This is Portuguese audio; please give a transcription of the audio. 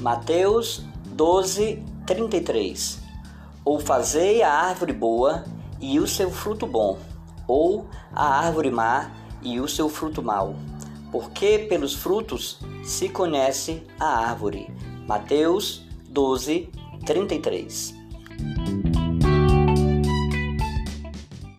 Mateus 12, 33 Ou fazei a árvore boa e o seu fruto bom, ou a árvore má e o seu fruto mau, porque pelos frutos se conhece a árvore. Mateus 12, 33